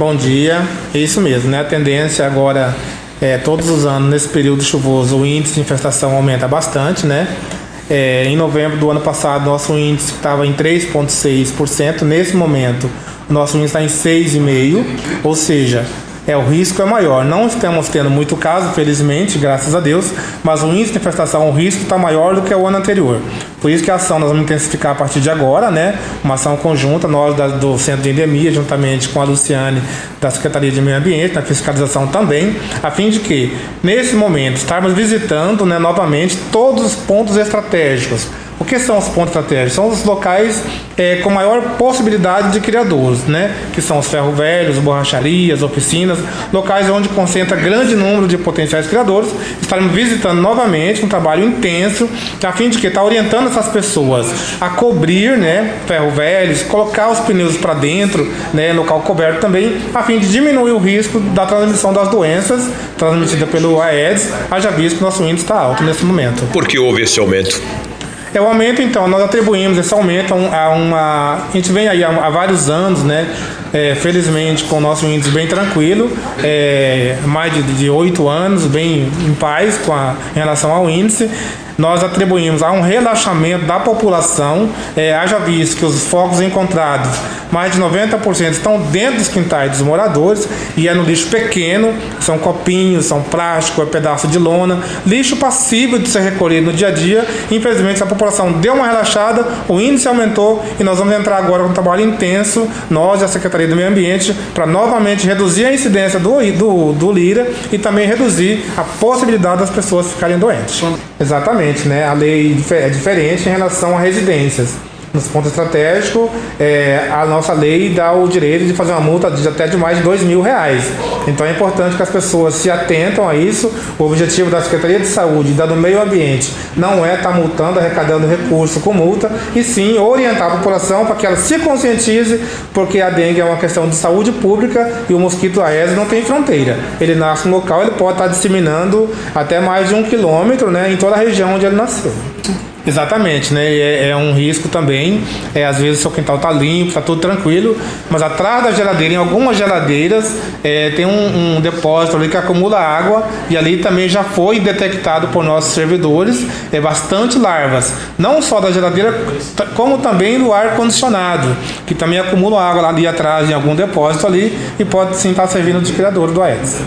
Bom dia, isso mesmo, né? A tendência agora é todos os anos, nesse período chuvoso, o índice de infestação aumenta bastante, né? É, em novembro do ano passado, nosso índice estava em 3,6%. Nesse momento, nosso índice está em 6,5%, ou seja, é, o risco é maior. Não estamos tendo muito caso, felizmente, graças a Deus, mas o índice de infestação, o risco está maior do que o ano anterior. Por isso que a ação nós vamos intensificar a partir de agora, né? Uma ação conjunta, nós da, do Centro de Endemia, juntamente com a Luciane da Secretaria de Meio Ambiente, na fiscalização também, a fim de que, nesse momento, estarmos visitando né, novamente todos os pontos estratégicos o que são os pontos estratégicos? São os locais é, com maior possibilidade de criadores, né? Que são os ferro velhos, borracharias, oficinas, locais onde concentra grande número de potenciais criadores. Estaremos visitando novamente um trabalho intenso, a fim de que está orientando essas pessoas a cobrir, né? Ferro velhos, colocar os pneus para dentro, né? Local coberto também, a fim de diminuir o risco da transmissão das doenças transmitidas pelo Aedes, haja visto que nosso índice está alto nesse momento. Por que houve esse aumento? É o aumento, então, nós atribuímos esse aumento a uma. A gente vem aí há, vários anos, né? É, felizmente com o nosso índice bem tranquilo, é, mais de oito anos, bem em paz com a, em relação ao índice nós atribuímos a um relaxamento da população, é, haja visto que os focos encontrados, mais de 90% estão dentro dos quintais dos moradores e é no lixo pequeno, são copinhos, são plástico, é pedaço de lona, lixo passível de ser recolhido no dia a dia. Infelizmente, a população deu uma relaxada, o índice aumentou e nós vamos entrar agora com um trabalho intenso, nós e a Secretaria do Meio Ambiente, para novamente reduzir a incidência do, do, do Lira e também reduzir a possibilidade das pessoas ficarem doentes. Exatamente né? A lei é diferente em relação a residências. Nos pontos estratégicos, é, a nossa lei dá o direito de fazer uma multa de até de mais de dois mil reais. Então é importante que as pessoas se atentam a isso. O objetivo da Secretaria de Saúde e da do Meio Ambiente não é estar tá multando, arrecadando recurso com multa, e sim orientar a população para que ela se conscientize, porque a dengue é uma questão de saúde pública e o mosquito Aedes não tem fronteira. Ele nasce no local, ele pode estar tá disseminando até mais de um quilômetro né, em toda a região onde ele nasceu. Exatamente, né? É, é, um risco também. É, às vezes o seu quintal tá limpo, tá tudo tranquilo, mas atrás da geladeira, em algumas geladeiras, é, tem um, um, depósito ali que acumula água e ali também já foi detectado por nossos servidores é bastante larvas, não só da geladeira, como também do ar condicionado, que também acumula água ali atrás em algum depósito ali e pode sim estar servindo de criador do Aedes.